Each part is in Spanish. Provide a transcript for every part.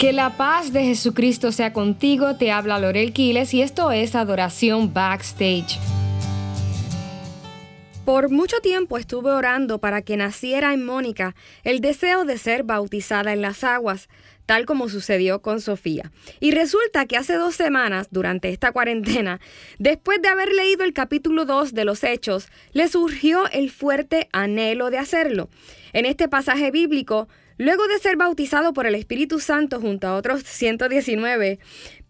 Que la paz de Jesucristo sea contigo, te habla Lorel Quiles y esto es Adoración Backstage. Por mucho tiempo estuve orando para que naciera en Mónica el deseo de ser bautizada en las aguas, tal como sucedió con Sofía. Y resulta que hace dos semanas, durante esta cuarentena, después de haber leído el capítulo 2 de los Hechos, le surgió el fuerte anhelo de hacerlo. En este pasaje bíblico, Luego de ser bautizado por el Espíritu Santo junto a otros 119,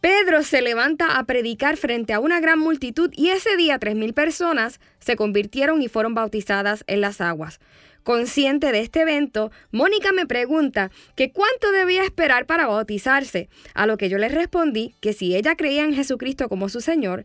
Pedro se levanta a predicar frente a una gran multitud y ese día 3.000 personas se convirtieron y fueron bautizadas en las aguas. Consciente de este evento, Mónica me pregunta que cuánto debía esperar para bautizarse, a lo que yo le respondí que si ella creía en Jesucristo como su Señor,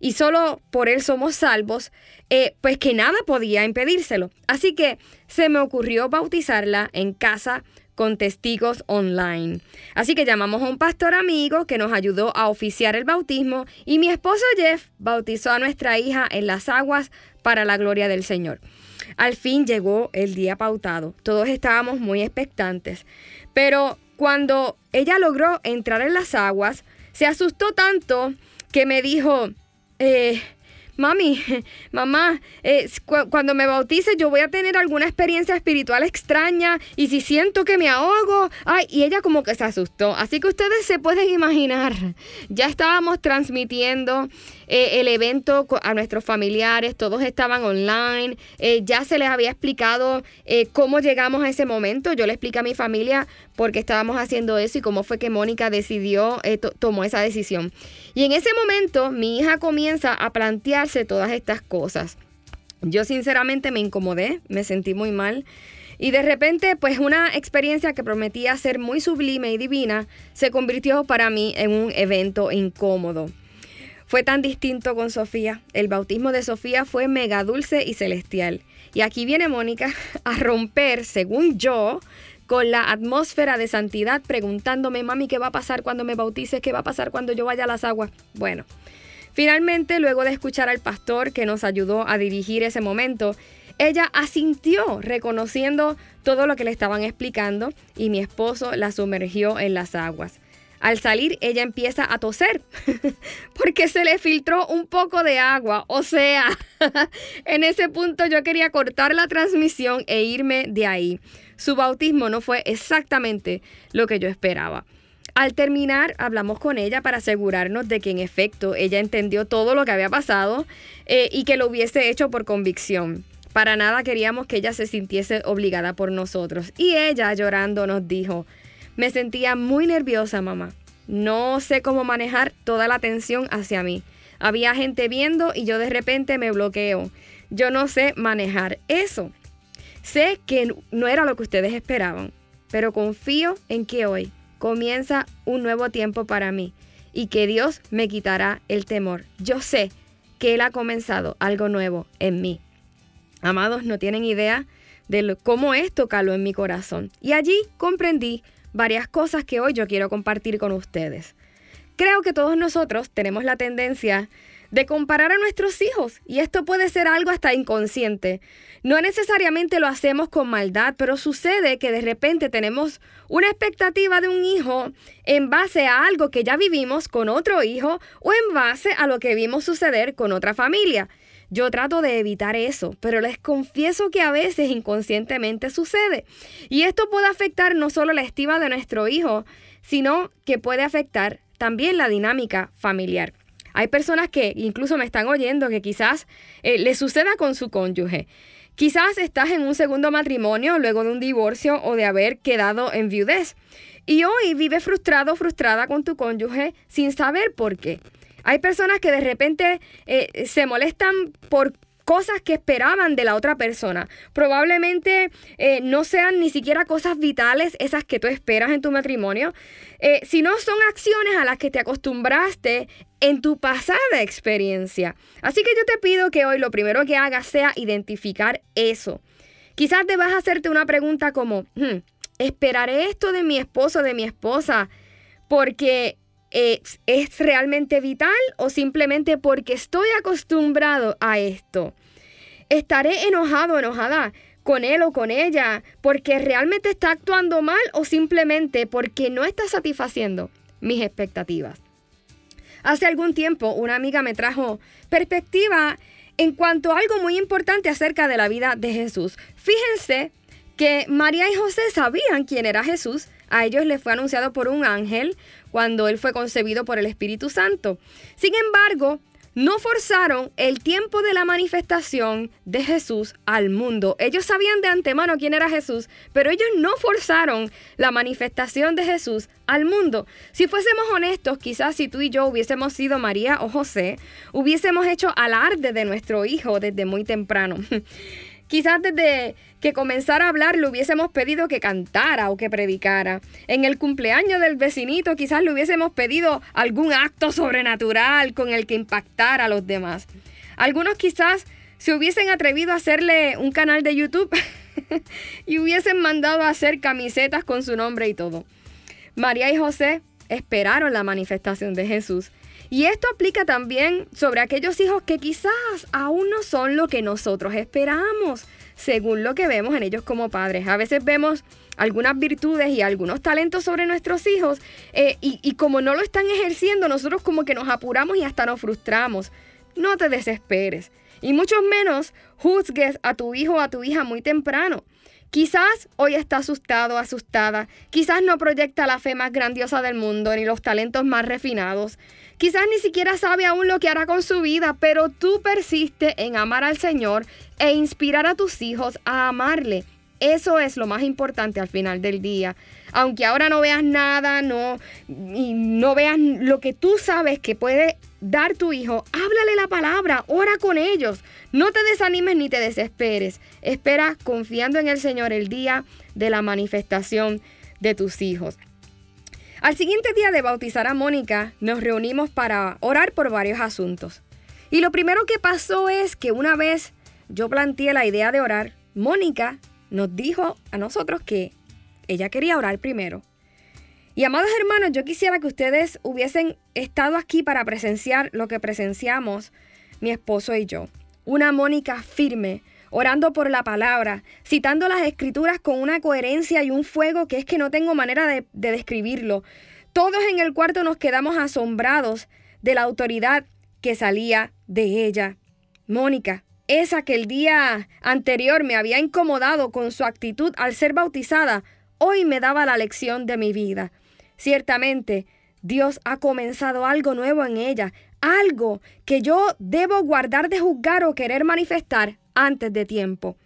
y solo por él somos salvos, eh, pues que nada podía impedírselo. Así que se me ocurrió bautizarla en casa con testigos online. Así que llamamos a un pastor amigo que nos ayudó a oficiar el bautismo y mi esposo Jeff bautizó a nuestra hija en las aguas para la gloria del Señor. Al fin llegó el día pautado. Todos estábamos muy expectantes. Pero cuando ella logró entrar en las aguas, se asustó tanto que me dijo, eh, mami, mamá, eh, cuando me bautice yo voy a tener alguna experiencia espiritual extraña y si siento que me ahogo, ay, y ella como que se asustó. Así que ustedes se pueden imaginar, ya estábamos transmitiendo eh, el evento a nuestros familiares, todos estaban online, eh, ya se les había explicado eh, cómo llegamos a ese momento, yo le expliqué a mi familia por qué estábamos haciendo eso y cómo fue que Mónica decidió, tomó esa decisión. Y en ese momento mi hija comienza a plantearse todas estas cosas. Yo sinceramente me incomodé, me sentí muy mal. Y de repente, pues una experiencia que prometía ser muy sublime y divina se convirtió para mí en un evento incómodo. Fue tan distinto con Sofía. El bautismo de Sofía fue mega dulce y celestial. Y aquí viene Mónica a romper, según yo, con la atmósfera de santidad, preguntándome, mami, ¿qué va a pasar cuando me bautices? ¿Qué va a pasar cuando yo vaya a las aguas? Bueno, finalmente, luego de escuchar al pastor que nos ayudó a dirigir ese momento, ella asintió reconociendo todo lo que le estaban explicando y mi esposo la sumergió en las aguas. Al salir, ella empieza a toser porque se le filtró un poco de agua. O sea, en ese punto yo quería cortar la transmisión e irme de ahí. Su bautismo no fue exactamente lo que yo esperaba. Al terminar, hablamos con ella para asegurarnos de que en efecto ella entendió todo lo que había pasado eh, y que lo hubiese hecho por convicción. Para nada queríamos que ella se sintiese obligada por nosotros. Y ella llorando nos dijo, me sentía muy nerviosa, mamá. No sé cómo manejar toda la atención hacia mí. Había gente viendo y yo de repente me bloqueo. Yo no sé manejar eso. Sé que no era lo que ustedes esperaban, pero confío en que hoy comienza un nuevo tiempo para mí y que Dios me quitará el temor. Yo sé que Él ha comenzado algo nuevo en mí. Amados, no tienen idea de cómo esto caló en mi corazón. Y allí comprendí varias cosas que hoy yo quiero compartir con ustedes. Creo que todos nosotros tenemos la tendencia de comparar a nuestros hijos y esto puede ser algo hasta inconsciente. No necesariamente lo hacemos con maldad, pero sucede que de repente tenemos una expectativa de un hijo en base a algo que ya vivimos con otro hijo o en base a lo que vimos suceder con otra familia. Yo trato de evitar eso, pero les confieso que a veces inconscientemente sucede. Y esto puede afectar no solo la estima de nuestro hijo, sino que puede afectar también la dinámica familiar. Hay personas que incluso me están oyendo que quizás eh, le suceda con su cónyuge. Quizás estás en un segundo matrimonio luego de un divorcio o de haber quedado en viudez. Y hoy vives frustrado o frustrada con tu cónyuge sin saber por qué. Hay personas que de repente eh, se molestan por cosas que esperaban de la otra persona. Probablemente eh, no sean ni siquiera cosas vitales esas que tú esperas en tu matrimonio, eh, sino son acciones a las que te acostumbraste en tu pasada experiencia. Así que yo te pido que hoy lo primero que hagas sea identificar eso. Quizás debas hacerte una pregunta como, hmm, ¿esperaré esto de mi esposo de mi esposa porque ¿Es, realmente vital o simplemente porque estoy acostumbrado a esto? Estaré enojado o enojada con él o con ella porque realmente está actuando mal o simplemente porque no está satisfaciendo mis expectativas. Hace algún tiempo una amiga me trajo perspectiva en cuanto a algo muy importante acerca de la vida de Jesús. Fíjense que María y José sabían quién era Jesús. A ellos les fue anunciado por un ángel cuando él fue concebido por el Espíritu Santo. Sin embargo, no forzaron el tiempo de la manifestación de Jesús al mundo. Ellos sabían de antemano quién era Jesús, pero ellos no forzaron la manifestación de Jesús al mundo. Si fuésemos honestos, quizás si tú y yo hubiésemos sido María o José, hubiésemos hecho alarde de nuestro hijo desde muy temprano. Quizás desde que comenzara a hablar le hubiésemos pedido que cantara o que predicara. En el cumpleaños del vecinito quizás le hubiésemos pedido algún acto sobrenatural con el que impactara a los demás. Algunos quizás se hubiesen atrevido a hacerle un canal de YouTube y hubiesen mandado a hacer camisetas con su nombre y todo. María y José esperaron la manifestación de Jesús. Y esto aplica también sobre aquellos hijos que quizás aún no son lo que nosotros esperamos, según lo que vemos en ellos como padres. A veces vemos algunas virtudes y algunos talentos sobre nuestros hijos eh, y, y como no lo están ejerciendo, nosotros como que nos apuramos y hasta nos frustramos. No te desesperes. Y mucho menos juzgues a tu hijo o a tu hija muy temprano. Quizás hoy está asustado, asustada, quizás no proyecta la fe más grandiosa del mundo ni los talentos más refinados. Quizás ni siquiera sabe aún lo que hará con su vida, pero tú persiste en amar al Señor e inspirar a tus hijos a amarle. Eso es lo más importante al final del día. Aunque ahora no veas nada, no, y no veas lo que tú sabes que puede dar tu hijo, háblale la palabra, ora con ellos. No te desanimes ni te desesperes. Espera confiando en el Señor el día de la manifestación de tus hijos. Al siguiente día de bautizar a Mónica, nos reunimos para orar por varios asuntos. Y lo primero que pasó es que una vez yo planteé la idea de orar, Mónica nos dijo a nosotros que ella quería orar primero. Y amados hermanos, yo quisiera que ustedes hubiesen estado aquí para presenciar lo que presenciamos mi esposo y yo. Una Mónica firme, orando por la palabra, citando las escrituras con una coherencia y un fuego que es que no tengo manera de, describirlo. Todos en el cuarto nos quedamos asombrados de la autoridad que salía de ella. Mónica, esa que el día anterior me había incomodado con su actitud al ser bautizada, hoy me daba la lección de mi vida. Ciertamente, Dios ha comenzado algo nuevo en ella, algo que yo debo guardar de juzgar o querer manifestar antes de tiempo.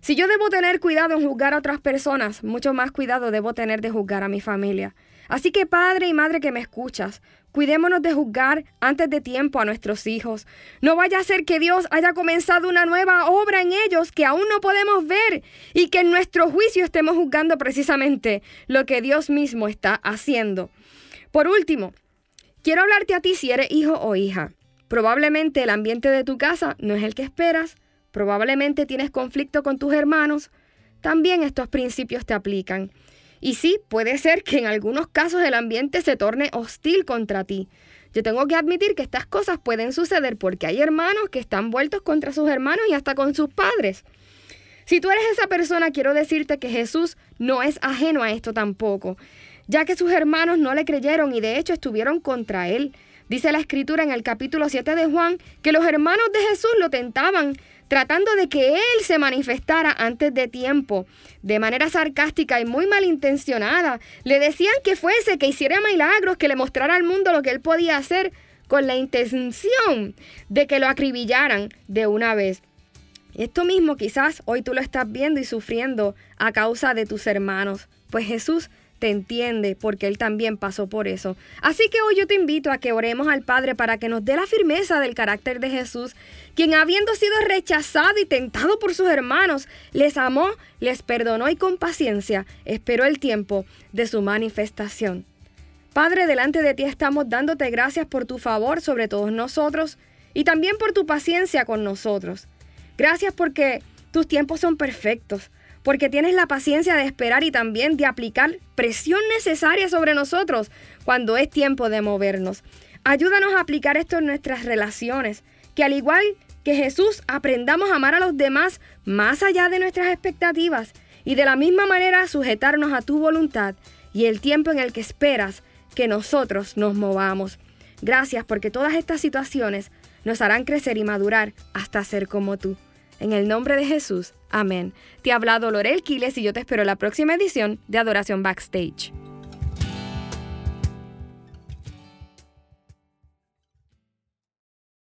Si yo debo tener cuidado en juzgar a otras personas, mucho más cuidado debo tener de juzgar a mi familia. Así que padre y madre que me escuchas, cuidémonos de juzgar antes de tiempo a nuestros hijos. No vaya a ser que Dios haya comenzado una nueva obra en ellos que aún no podemos ver y que en nuestro juicio estemos juzgando precisamente lo que Dios mismo está haciendo. Por último, quiero hablarte a ti si eres hijo o hija. Probablemente el ambiente de tu casa no es el que esperas, probablemente tienes conflicto con tus hermanos, también estos principios te aplican. Y sí, puede ser que en algunos casos el ambiente se torne hostil contra ti. Yo tengo que admitir que estas cosas pueden suceder porque hay hermanos que están vueltos contra sus hermanos y hasta con sus padres. Si tú eres esa persona, quiero decirte que Jesús no es ajeno a esto tampoco, ya que sus hermanos no le creyeron y de hecho estuvieron contra él. Dice la escritura en el capítulo 7 de Juan que los hermanos de Jesús lo tentaban tratando de que él se manifestara antes de tiempo, de manera sarcástica y muy malintencionada. Le decían que fuese, que hiciera milagros, que le mostrara al mundo lo que él podía hacer, con la intención de que lo acribillaran de una vez. Esto mismo quizás hoy tú lo estás viendo y sufriendo a causa de tus hermanos, pues Jesús te entiende porque Él también pasó por eso. Así que hoy yo te invito a que oremos al Padre para que nos dé la firmeza del carácter de Jesús, quien habiendo sido rechazado y tentado por sus hermanos, les amó, les perdonó y con paciencia esperó el tiempo de su manifestación. Padre, delante de ti estamos dándote gracias por tu favor sobre todos nosotros y también por tu paciencia con nosotros. Gracias porque tus tiempos son perfectos porque tienes la paciencia de esperar y también de aplicar presión necesaria sobre nosotros cuando es tiempo de movernos. Ayúdanos a aplicar esto en nuestras relaciones, que al igual que Jesús aprendamos a amar a los demás más allá de nuestras expectativas y de la misma manera sujetarnos a tu voluntad y el tiempo en el que esperas que nosotros nos movamos. Gracias porque todas estas situaciones nos harán crecer y madurar hasta ser como tú. En el nombre de Jesús, amén. Te ha hablado Lorel Quiles y yo te espero en la próxima edición de Adoración Backstage.